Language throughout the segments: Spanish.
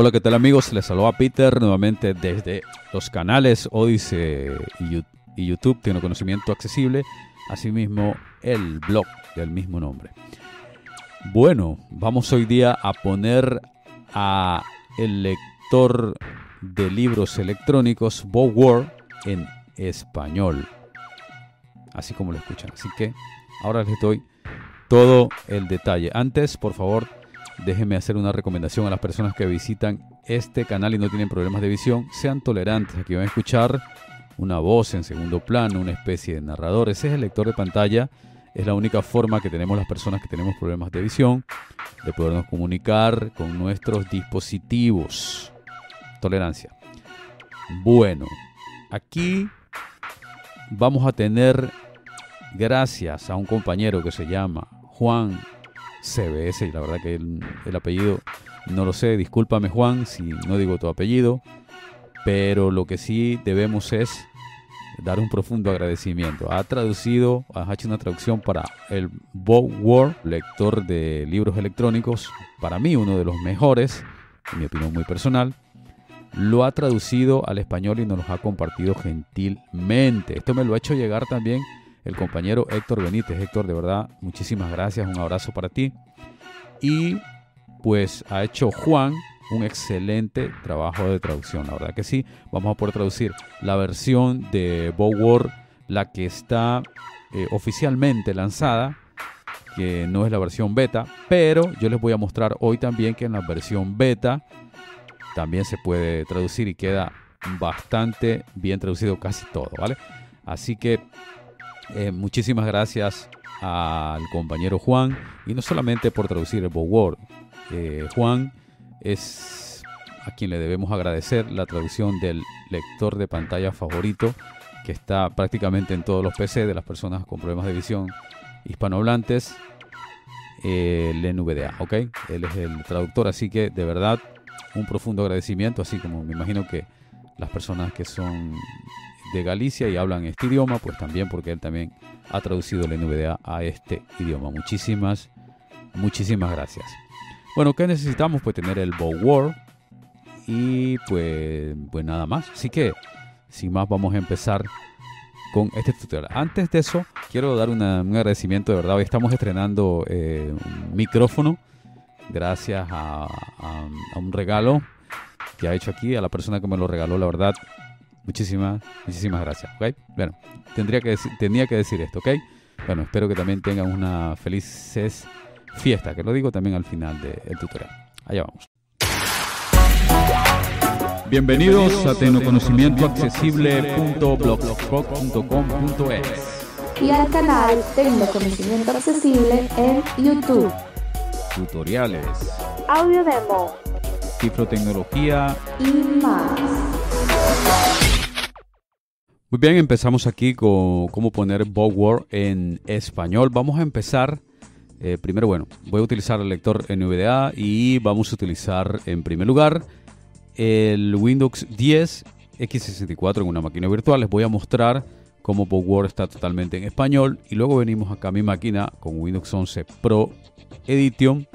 Hola, ¿qué tal amigos? Les saluda Peter nuevamente desde los canales Odyssey y YouTube, tiene conocimiento accesible, asimismo el blog del mismo nombre. Bueno, vamos hoy día a poner a el lector de libros electrónicos BoWord en español, así como lo escuchan. Así que ahora les doy todo el detalle. Antes, por favor, déjenme hacer una recomendación a las personas que visitan este canal y no tienen problemas de visión. Sean tolerantes, aquí van a escuchar una voz en segundo plano, una especie de narrador. Ese es el lector de pantalla. Es la única forma que tenemos las personas que tenemos problemas de visión de podernos comunicar con nuestros dispositivos. Tolerancia. Bueno, aquí vamos a tener, gracias a un compañero que se llama Juan CBS, y la verdad que el, el apellido no lo sé, discúlpame Juan si no digo tu apellido, pero lo que sí debemos es dar un profundo agradecimiento. Ha traducido, ha hecho una traducción para el Bow Word, lector de libros electrónicos, para mí uno de los mejores, en mi opinión muy personal. Lo ha traducido al español y nos lo ha compartido gentilmente. Esto me lo ha hecho llegar también el compañero Héctor Benítez. Héctor, de verdad, muchísimas gracias, un abrazo para ti. Y pues ha hecho Juan un excelente trabajo de traducción. La verdad que sí, vamos a poder traducir la versión de Bowor, la que está eh, oficialmente lanzada, que no es la versión beta, pero yo les voy a mostrar hoy también que en la versión beta también se puede traducir y queda bastante bien traducido casi todo, ¿vale? Así que eh, muchísimas gracias al compañero Juan y no solamente por traducir el Bowor. Eh, Juan es a quien le debemos agradecer la traducción del lector de pantalla favorito que está prácticamente en todos los PC de las personas con problemas de visión hispanohablantes, el NVDA, ¿ok? Él es el traductor, así que de verdad un profundo agradecimiento, así como me imagino que las personas que son de Galicia y hablan este idioma, pues también porque él también ha traducido el NVDA a este idioma. Muchísimas, muchísimas gracias. Bueno, ¿qué necesitamos? Pues tener el Bow War y pues, pues nada más. Así que, sin más, vamos a empezar con este tutorial. Antes de eso, quiero dar un agradecimiento de verdad. Hoy estamos estrenando eh, un micrófono gracias a, un regalo que ha hecho aquí, a la persona que me lo regaló, la verdad. Muchísimas, muchísimas gracias. ¿okay? Bueno, tendría que decir, tenía que decir esto, ¿ok? Bueno, espero que también tengan una felices fiesta, que lo digo también al final del tutorial. Allá vamos. Bienvenidos a tecnoconocimientoaccesible.blogspot.com.es y al canal Tecnoconocimiento Accesible en YouTube. Tutoriales, audio demo, cifrotecnología y más. Muy bien, empezamos aquí con cómo poner Bowword en español. Vamos a empezar eh, primero, bueno, voy a utilizar el lector NVDA y vamos a utilizar en primer lugar el Windows 10 X64 en una máquina virtual. Les voy a mostrar cómo PowerWord está totalmente en español y luego venimos acá a mi máquina con Windows 11 Pro Edition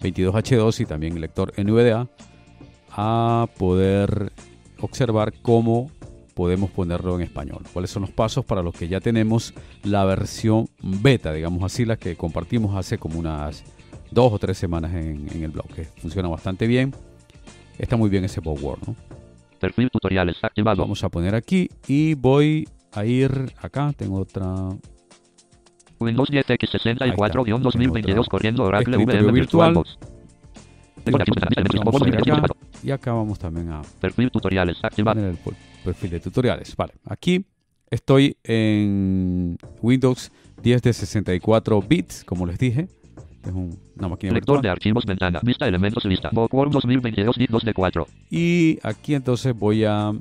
22H2 y también el lector NVDA a poder observar cómo podemos ponerlo en español. ¿Cuáles son los pasos para los que ya tenemos la versión beta, digamos así, la que compartimos hace como unas dos o tres semanas en, el blog, que funciona bastante bien. Está muy bien ese Word, ¿no? Perfil tutoriales activado. Vamos a poner aquí y voy a ir acá. Tengo otra. Windows 10 X64-2022 corriendo Oracle VM virtual. Y acá vamos también a perfil tutoriales activado. Perfil de tutoriales. Vale, aquí estoy en Windows 10 de 64 bits, como les dije. Es una máquina Lector virtual. de archivos, ventana, vista, elementos, vista. Bookworm 2022, 2 de 4. Y aquí entonces voy a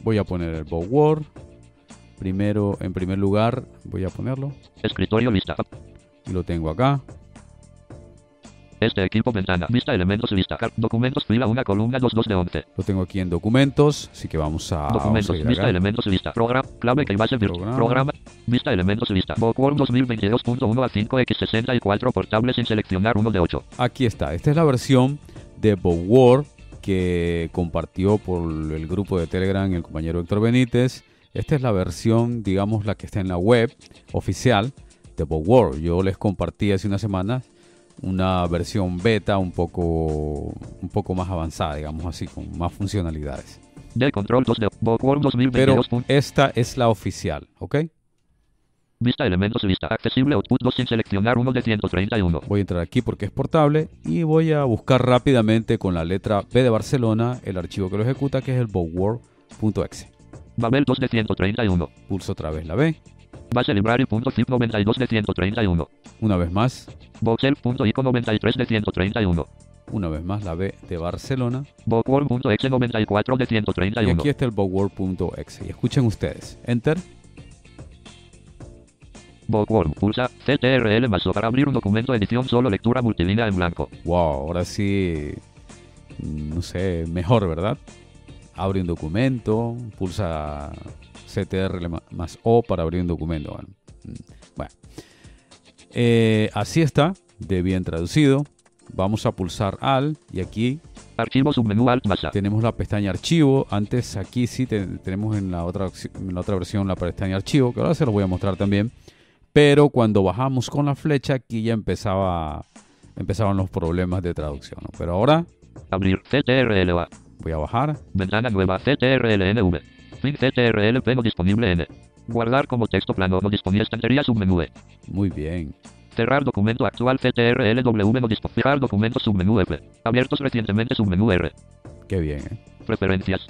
voy a poner el Bookworm. Primero, en primer lugar, voy a ponerlo. Escritorio, vista. Y lo tengo acá. Este equipo ventana, vista elementos vista, documentos fila una columna 2 2 de 11. Lo tengo aquí en documentos, así que vamos a documentos, vamos a vista elementos vista, programa, clave que base programa, programa vista elementos vista, Bookworm 2022.1 a 5 X64 portable sin seleccionar 1 de 8. Aquí está, esta es la versión de Word que compartió por el grupo de Telegram el compañero Héctor Benítez. Esta es la versión, digamos, la que está en la web oficial de Word. Yo les compartí hace una semana una versión beta un poco, un poco más avanzada, digamos así, con más funcionalidades. De control 2 de Bookworm Pero 2022. esta es la oficial, ¿ok? Vista elementos vista accesible output 2 sin seleccionar uno de 131. Voy a entrar aquí porque es portable y voy a buscar rápidamente con la letra B de Barcelona el archivo que lo ejecuta, que es el bowword.exe. Babel 2 de 131. Pulso otra vez la B, Base library.zip 92 de 131. una vez más, Voxel.ico 93 de 131. una vez más la B de Barcelona Bookworm.exe 94 de y 131. aquí está el bowword.exe. Y escuchen ustedes, enter, Bookworm. Pulsa CTRL más O para abrir un documento edición solo lectura multilínea en blanco. wow, ahora sí, no sé, mejor, ¿verdad? Abre un documento, pulsa CTRL más O para abrir un documento. Bueno, mm, bueno. Eh, así está, de bien traducido. Vamos a pulsar AL y aquí Archivo submenú Alt más A. tenemos la pestaña archivo. Antes aquí sí te- tenemos en la, otra, en la otra versión la pestaña archivo, que ahora se los voy a mostrar también. Pero cuando bajamos con la flecha, aquí ya empezaba, empezaban los problemas de traducción. ¿no? Pero ahora Abrir CTRL voy a bajar. Ventana nueva CTRL Fin CTRL P no disponible N. Guardar como texto plano no disponible estantería submenú E. Muy bien. Cerrar documento actual CTRL W no disponible. Cerrar documento submenú F. Abiertos recientemente submenú R. Qué bien. ¿eh? Preferencias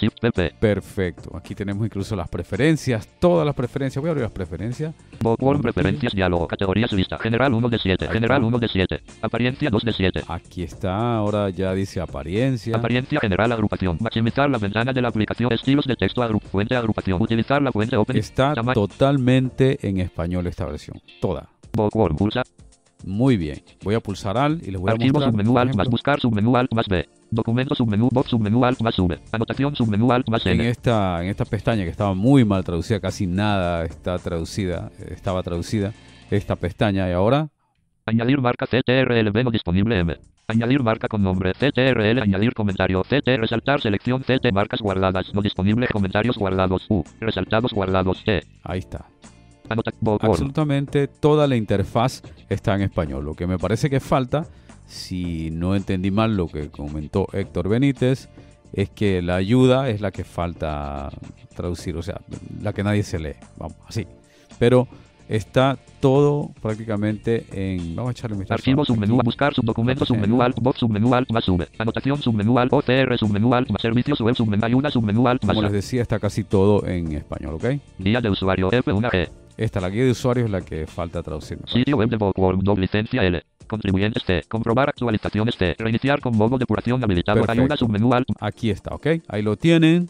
Shift PP. Perfecto. Aquí tenemos incluso las preferencias. Todas las preferencias. Voy a abrir las preferencias. Bookworm preferencias diálogo. Categorías lista. General 1 de 7. Ahí General está. 1 de 7. Apariencia 2 de 7. Aquí está. Ahora ya dice apariencia. Apariencia general agrupación. Maximizar la ventana de la aplicación. Estilos de texto agrup Fuente agrupación. Utilizar la fuente open. Está totalmente en español esta versión. Toda. Bookworm pulsa. Muy bien. Voy a pulsar AL y les voy a Archivo mostrar. submenú alt más buscar submenú alt más B. Documento submenú box submenú alt más V. Anotación submenú alt más en esta, en esta pestaña que estaba muy mal traducida, casi nada está traducida, estaba traducida esta pestaña y ahora Añadir marca CTRL no disponible M. Añadir marca con nombre CTRL añadir comentario CT resaltar selección CT marcas guardadas no disponible comentarios guardados U resaltados guardados T. ahí está. Absolutamente toda la interfaz está en español. Lo que me parece que falta, si no entendí mal lo que comentó Héctor Benítez, es que la ayuda es la que falta traducir, o sea, la que nadie se lee, vamos, así. Pero está todo prácticamente en... Vamos a echarle un vistazo Archivo submenú buscar subdocumento submenú alt box submenú alt más V. Anotación submenú alt OCR submenú alt más servicios web submenú ayuda submenú alt más Como les decía, está casi todo en español, ¿ok? Guía de usuario F1G. Esta, la guía de usuario, es la que falta traducir. Sitio web de Bookworm doble licencia L. Contribuyentes T. Comprobar actualizaciones T. Reiniciar con modo depuración habilitado. Perfecto. Ayuda submenú. Aquí está, ¿ok? Ahí lo tienen.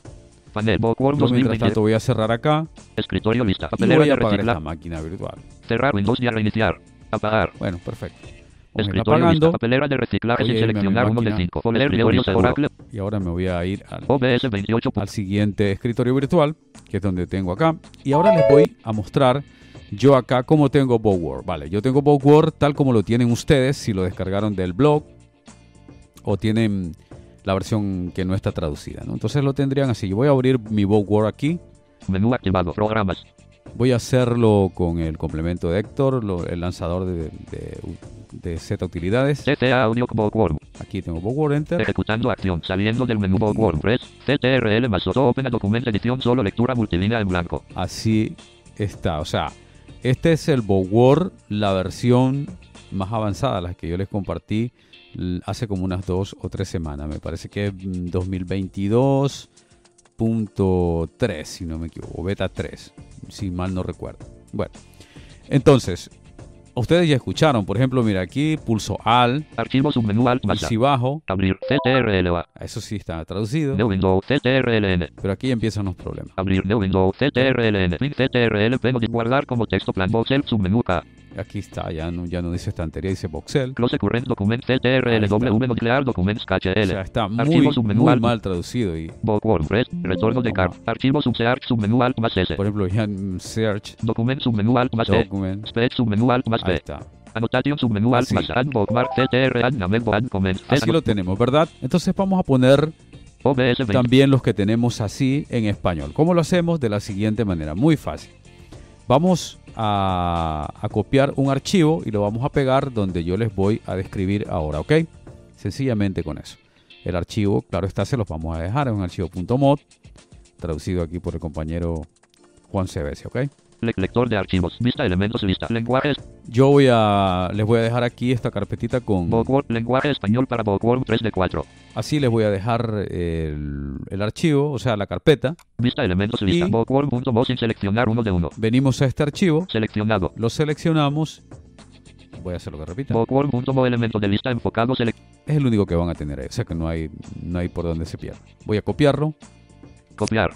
Panel Bookworm Yo, mientras 2020. tanto voy a cerrar acá Escritorio lista. y Papelera voy de a apagar esta máquina virtual. Cerrar Windows y a reiniciar. Apagar. Bueno, perfecto. Vamos Escritorio lista. apagando Papelera de reciclaje Voy sin seleccionar uno de. 5. Folder Libre Oracle. y ahora me voy a ir al, OBS 28. al siguiente escritorio virtual, que es donde tengo acá. Y ahora les voy a mostrar yo acá cómo tengo BowWord. Vale, yo tengo BowWord tal como lo tienen ustedes si lo descargaron del blog o tienen la versión que no está traducida. ¿no? Entonces lo tendrían así. Yo voy a abrir mi BowWord aquí. Menú activado. Programas. Voy a hacerlo con el complemento de Héctor, lo- el lanzador de, de, de Z utilidades. CTA Audio Bookworm. Aquí tengo BowWord Enter. Ejecutando acción. Saliendo del menú Bookworm. Press. CTRL más Open a Document Edición. Solo lectura multilínea en blanco. Así está. O sea, este es el BowWord, la versión más avanzada, la que yo les compartí hace como unas dos o tres semanas. Me parece que es mm, 2022.3, si no me equivoco, beta 3, si mal no recuerdo. Bueno, entonces, ustedes ya escucharon, por ejemplo, mira aquí pulso AL Archivo submenú Alt y más A. si bajo, Abrir. CTRL eso sí está traducido, New Window. CTRL N. pero aquí empiezan los problemas. Abrir New Window. CTRL N. Fin CTRL Guardar como texto plan Voxel submenú K. Aquí está, ya no, ya no dice estantería, dice Voxel. Close current document Ahí CTRL está. W nuclear documents O KHL. sea, está muy, muy mal traducido y. Retorno de car. Archivo subsearch submenú Alt más S. por ejemplo, ya Search Document submenú Alt más E. Document, Spec submenú Alt más ahí B. está. Anotación submenú alt más add bookmark CTR add name add comment. Así lo tenemos, ¿verdad? Entonces vamos a poner OBS 20. también los que tenemos así en español. ¿Cómo lo hacemos? De la siguiente manera, muy fácil. Vamos a, copiar un archivo y lo vamos a pegar donde yo les voy a describir ahora, ¿ok? Sencillamente con eso. El archivo, claro está, se los vamos a dejar, es un archivo .mod, traducido aquí por el compañero Juan CBS, ¿ok? Le- lector de archivos. Vista elementos lista. Lenguajes. Yo voy a, les voy a dejar aquí esta carpetita con, Bookworm. Lenguaje español para Bookworm 3 de 4. así les voy a dejar el, el archivo, o sea, la carpeta. Vista elementos lista. Y- Bookworm.mo sin seleccionar uno de uno. Venimos a este archivo, Seleccionado. lo seleccionamos. Voy a hacer lo que repita. Bookworm.mo elemento de lista enfocado. Selec Es el único que van a tener ahí, o sea que no hay, no hay por donde se pierda. Voy a copiarlo, copiar.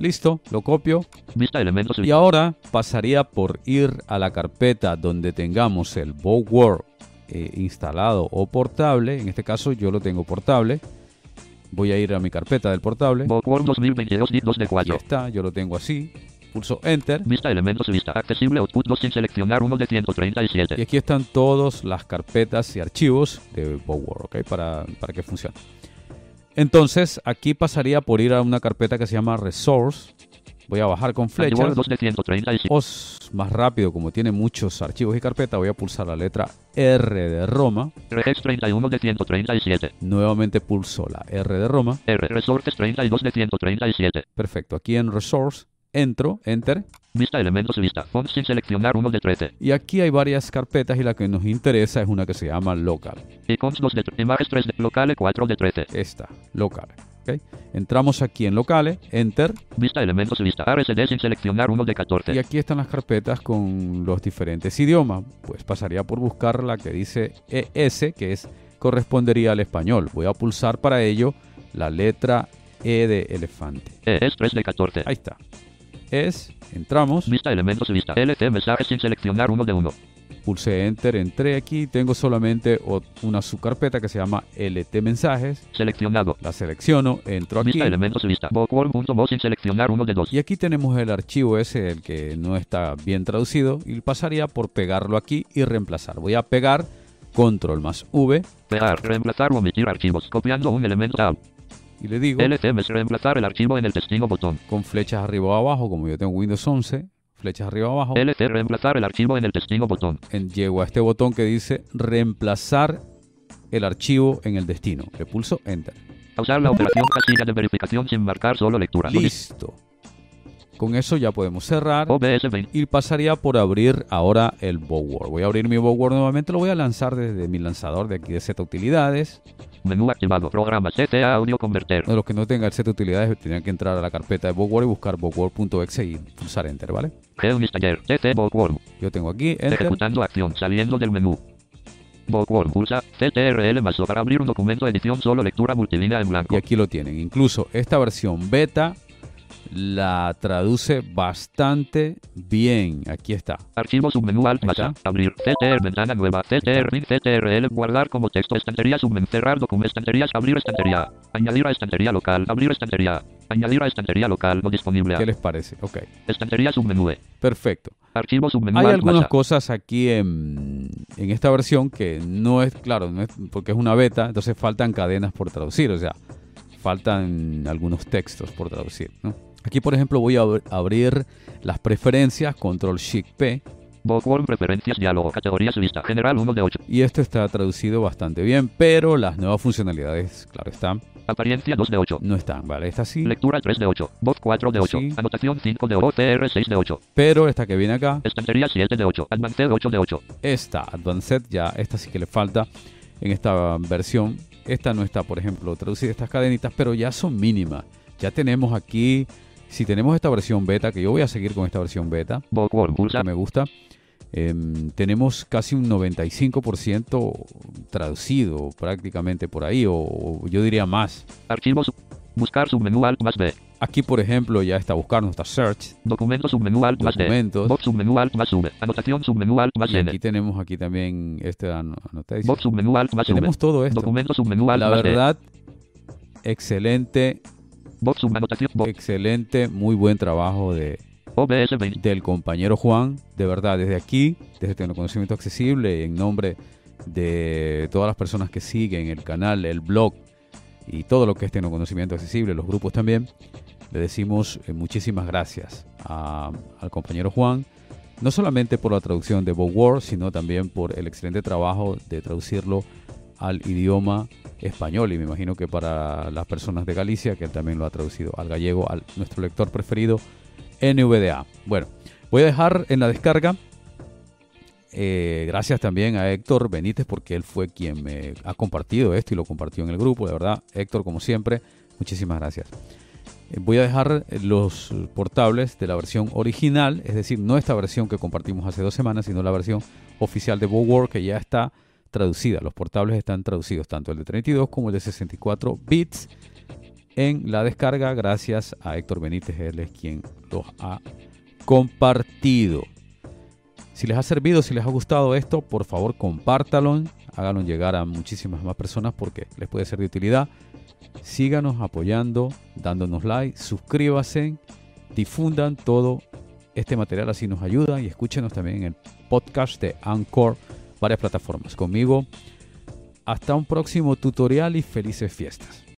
Listo, lo copio Vista elementos y ahora pasaría por ir a la carpeta donde tengamos el Bookworm eh, instalado o portable. En este caso yo lo tengo portable. Voy a ir a mi carpeta del portable. Bookworm 2022 2 de Aquí 4. está, yo lo tengo así. Pulso Enter. Vista elementos lista. Accesible output 2 sin seleccionar uno de Y 137. aquí están todas las carpetas y archivos de Bookworm, ¿ok? Para, para que funcione. Entonces, aquí pasaría por ir a una carpeta que se llama Resource. Voy a bajar con Flecha. flechas. 2 de 137. O s- más rápido, como tiene muchos archivos y carpetas, voy a pulsar la letra R de Roma. Regex 31 de 137. Nuevamente pulso la R de Roma. R. Resources 32 de 137. Perfecto. Aquí en Resource, entro, Enter. Vista elementos lista. Font sin seleccionar uno de 13. Y aquí hay varias carpetas y la que nos interesa es una que se llama Local. Icons 2 de 13. Images 3 de locale 4 de 13. Esta, Local. ¿ok? Entramos aquí en Locales, Enter. Vista elementos lista. RSD sin seleccionar uno de 14. Y aquí están las carpetas con los diferentes idiomas. Pues pasaría por buscar la que dice ES, que es correspondería al español. Voy a pulsar para ello la letra E de elefante. E es 3 de 14. Ahí está. Es, entramos, Vista elementos lista. LT mensajes sin seleccionar uno de 1. pulsé Enter, entré aquí. Tengo solamente una subcarpeta que se llama LT mensajes. Seleccionado. La selecciono, entro aquí. Vista elementos lista. Bookworm.mo sin seleccionar uno de 2. Y aquí tenemos el archivo ese, el que no está bien traducido, y pasaría por pegarlo aquí y reemplazar. Voy a pegar control más V Pegar. Reemplazar o omitir archivos. Copiando un elemento tab. Y le digo LT es reemplazar el archivo en el testigo botón. con flechas arriba o abajo, como yo tengo Windows 11, flechas arriba o abajo, LT reemplazar el archivo en el testigo botón. en- llego a este botón que dice reemplazar el archivo en el destino. Le pulso Enter. Pausar la operación casilla de verificación sin marcar solo lectura. Listo. Con eso ya podemos cerrar. OBS 20. Y pasaría por abrir ahora el Bookworm. Voy a abrir mi Bookworm nuevamente. Lo voy a lanzar desde mi lanzador de aquí de Z Utilidades. Menú activado. Programa CTA Audio Converter. De los que no tengan Z Utilidades tendrían que entrar a la carpeta de Bookworm y buscar bookworm.exe y pulsar Enter, ¿vale? Taller. Yo tengo aquí Enter. Ejecutando acción. Saliendo del menú. Bookworm. Pulsa CTRL más O para abrir un documento edición solo lectura multilínea en blanco. Y aquí lo tienen. Incluso esta versión beta la traduce bastante bien. Aquí está. Archivo submenú alt está. Abrir. CTR ventana nueva. CTR min CTRL guardar como texto estantería submen cerrar documento estanterías abrir estantería. Añadir a estantería local. Abrir estantería. Añadir a estantería local no disponible. ¿Qué les parece? Ok. Estantería submenú. Perfecto. Archivo submenú Hay alt algunas cosas aquí en, en esta versión que no es, claro, no es, porque es una beta, entonces faltan cadenas por traducir, o sea, faltan algunos textos por traducir. ¿no? Aquí, por ejemplo, voy a abr- abrir las preferencias, control shift P, Bookworm preferencias diálogo. Categorías lista. General 1 de 8. y esto está traducido bastante bien, pero las nuevas funcionalidades, claro están, Apariencia 2 de 8. no están, ¿vale? Esta sí, Lectura 3 de 8. Voz 4 de 8. Sí. Anotación 5 de 8. TR 6 de 8. pero esta que viene acá, Estantería 7 de 8. Advanced 8 de 8. esta Advanced ya, esta sí que le falta en esta versión. Esta no está, por ejemplo, traducida estas cadenitas, pero ya son mínimas. Ya tenemos aquí, si tenemos esta versión beta, que yo voy a seguir con esta versión beta, que me gusta, em, tenemos casi un 95% traducido prácticamente por ahí, o, o yo diría más. Archivos. Buscar submenú alt más B. Aquí, por ejemplo, ya está buscando, está search, Documento submenú alt más documentos. Box submenú alt más V. Anotación submenú alt más Y N. aquí tenemos aquí también este ano- annotation. Box submenú alt más. Tenemos todo esto. Documento submenú alt La verdad, excelente. Excelente, muy buen trabajo de, OBS 20. del compañero Juan. De verdad, desde aquí, desde Tecnoconocimiento Accesible, en nombre de todas las personas que siguen el canal, el blog y todo lo que es Tecnoconocimiento Accesible, los grupos también, le decimos eh, muchísimas gracias a- al compañero Juan, no solamente por la traducción de Bob Ward, sino también por el excelente trabajo de traducirlo al idioma español y me imagino que para las personas de Galicia, que él también lo ha traducido al gallego, al nuestro lector preferido, NVDA. Bueno, voy a dejar en la descarga. eh, gracias también a Héctor Benítez porque él fue quien me ha compartido esto y lo compartió en el grupo. De verdad, Héctor, como siempre, muchísimas gracias. Eh, Voy a dejar los portables de la versión original, es decir, no esta versión que compartimos hace dos semanas, sino la versión oficial de Bow que ya está traducida. Los portables están traducidos, tanto el de 32 como el de 64 bits, en la descarga, gracias a Héctor Benítez, él es quien los ha compartido. Si les ha servido, si les ha gustado esto, por favor compártalo, háganlo llegar a muchísimas más personas porque les puede ser de utilidad. Síganos apoyando, dándonos like, suscríbanse, difundan todo este material, así nos ayuda y escúchenos también en el podcast de Anchor, varias plataformas. Conmigo, hasta un próximo tutorial y felices fiestas.